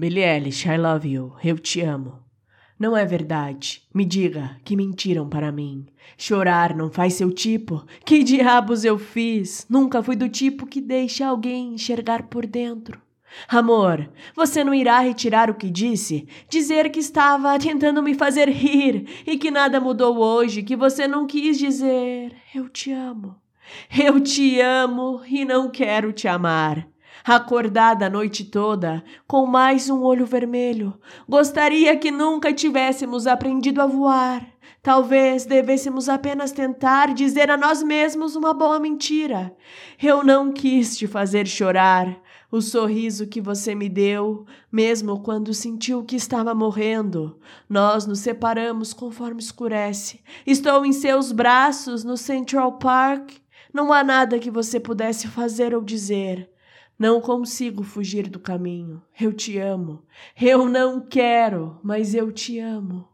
Billie Eilish, I love you. Eu te amo. Não é verdade. Me diga que mentiram para mim. Chorar não faz seu tipo. Que diabos eu fiz? Nunca fui do tipo que deixa alguém enxergar por dentro. Amor, você não irá retirar o que disse? Dizer que estava tentando me fazer rir e que nada mudou hoje, que você não quis dizer eu te amo. Eu te amo e não quero te amar. Acordada a noite toda, com mais um olho vermelho, gostaria que nunca tivéssemos aprendido a voar. Talvez devêssemos apenas tentar dizer a nós mesmos uma boa mentira. Eu não quis te fazer chorar. O sorriso que você me deu, mesmo quando sentiu que estava morrendo. Nós nos separamos conforme escurece. Estou em seus braços no Central Park. Não há nada que você pudesse fazer ou dizer. Não consigo fugir do caminho. Eu te amo. Eu não quero, mas eu te amo.